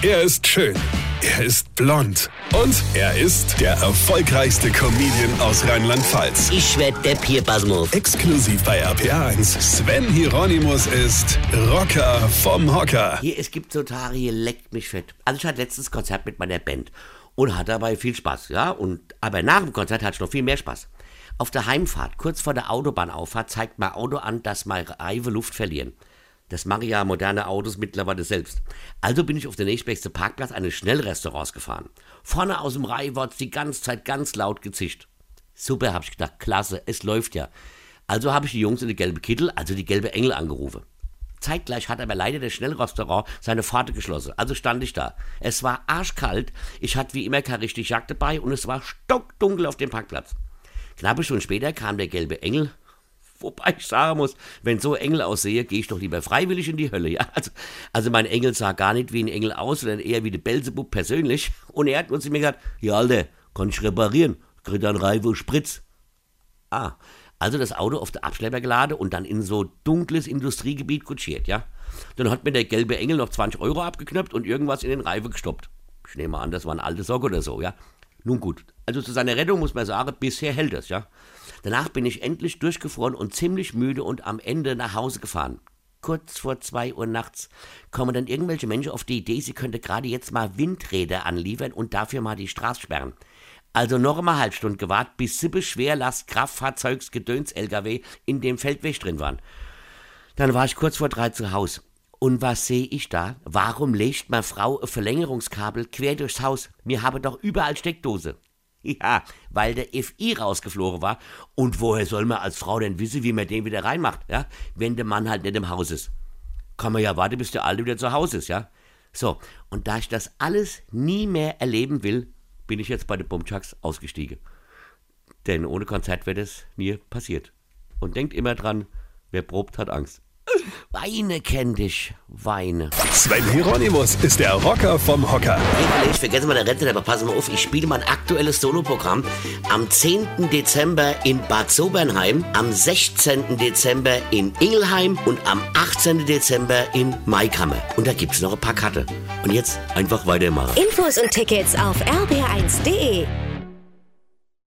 Er ist schön. Er ist blond. Und er ist der erfolgreichste Comedian aus Rheinland-Pfalz. Ich werd der Pierpasmus. Exklusiv bei RPA1. Sven Hieronymus ist Rocker vom Hocker. Hier, es gibt so Tage, hier leckt mich fett. Also ich hatte letztens Konzert mit meiner Band und hatte dabei viel Spaß, ja. Und, aber nach dem Konzert hatte ich noch viel mehr Spaß. Auf der Heimfahrt, kurz vor der Autobahnauffahrt, zeigt mein Auto an, dass meine Reife Luft verlieren. Das machen ja moderne Autos mittlerweile selbst. Also bin ich auf den nächstbesten Parkplatz eines Schnellrestaurants gefahren. Vorne aus dem Reihwort die ganze Zeit ganz laut gezischt. Super, hab ich gedacht, klasse, es läuft ja. Also habe ich die Jungs in die gelbe Kittel, also die gelbe Engel angerufen. Zeitgleich hat aber leider das Schnellrestaurant seine Pforte geschlossen. Also stand ich da. Es war arschkalt, ich hatte wie immer keine richtige Jacke dabei und es war stockdunkel auf dem Parkplatz. Knappe Stunden später kam der gelbe Engel Wobei ich sagen muss, wenn so Engel aussehe, gehe ich doch lieber freiwillig in die Hölle. Ja? Also, also mein Engel sah gar nicht wie ein Engel aus, sondern eher wie der Belzebub persönlich. Und er hat zu mir gesagt, ja Alter, kann ich reparieren, krieg dann Reife Spritz. Ah, also das Auto auf der Abschlepper geladen und dann in so dunkles Industriegebiet kutschiert, ja. Dann hat mir der gelbe Engel noch 20 Euro abgeknöpft und irgendwas in den Reife gestoppt. Ich nehme an, das war ein alte Sock oder so, ja. Nun gut, also zu seiner Rettung muss man sagen, bisher hält es, ja. Danach bin ich endlich durchgefroren und ziemlich müde und am Ende nach Hause gefahren. Kurz vor zwei Uhr nachts kommen dann irgendwelche Menschen auf die Idee, sie könnte gerade jetzt mal Windräder anliefern und dafür mal die Straße sperren. Also noch einmal halb Stunde gewartet, bis sieben Schwerlast Kraftfahrzeugs Gedöns LKW in dem Feldweg drin waren. Dann war ich kurz vor drei zu Hause. Und was sehe ich da? Warum legt meine Frau ein Verlängerungskabel quer durchs Haus? Mir habe doch überall Steckdose. Ja, weil der FI rausgeflogen war. Und woher soll man als Frau denn wissen, wie man den wieder reinmacht, ja? Wenn der Mann halt nicht im Haus ist. Kann man ja warten, bis der Alte wieder zu Hause ist, ja? So, und da ich das alles nie mehr erleben will, bin ich jetzt bei den Bumchucks ausgestiegen. Denn ohne Konzert wäre das nie passiert. Und denkt immer dran, wer probt, hat Angst. Weine kenn dich, Weine. Sven Hieronymus ist der Rocker vom Hocker. Ich vergesse mal der Rente, aber pass mal auf, ich spiele mein aktuelles Soloprogramm am 10. Dezember in Bad Sobernheim, am 16. Dezember in Ingelheim und am 18. Dezember in Maikammer. Und da gibt's noch ein paar Karte. Und jetzt einfach weitermachen. Infos und Tickets auf rb1.de.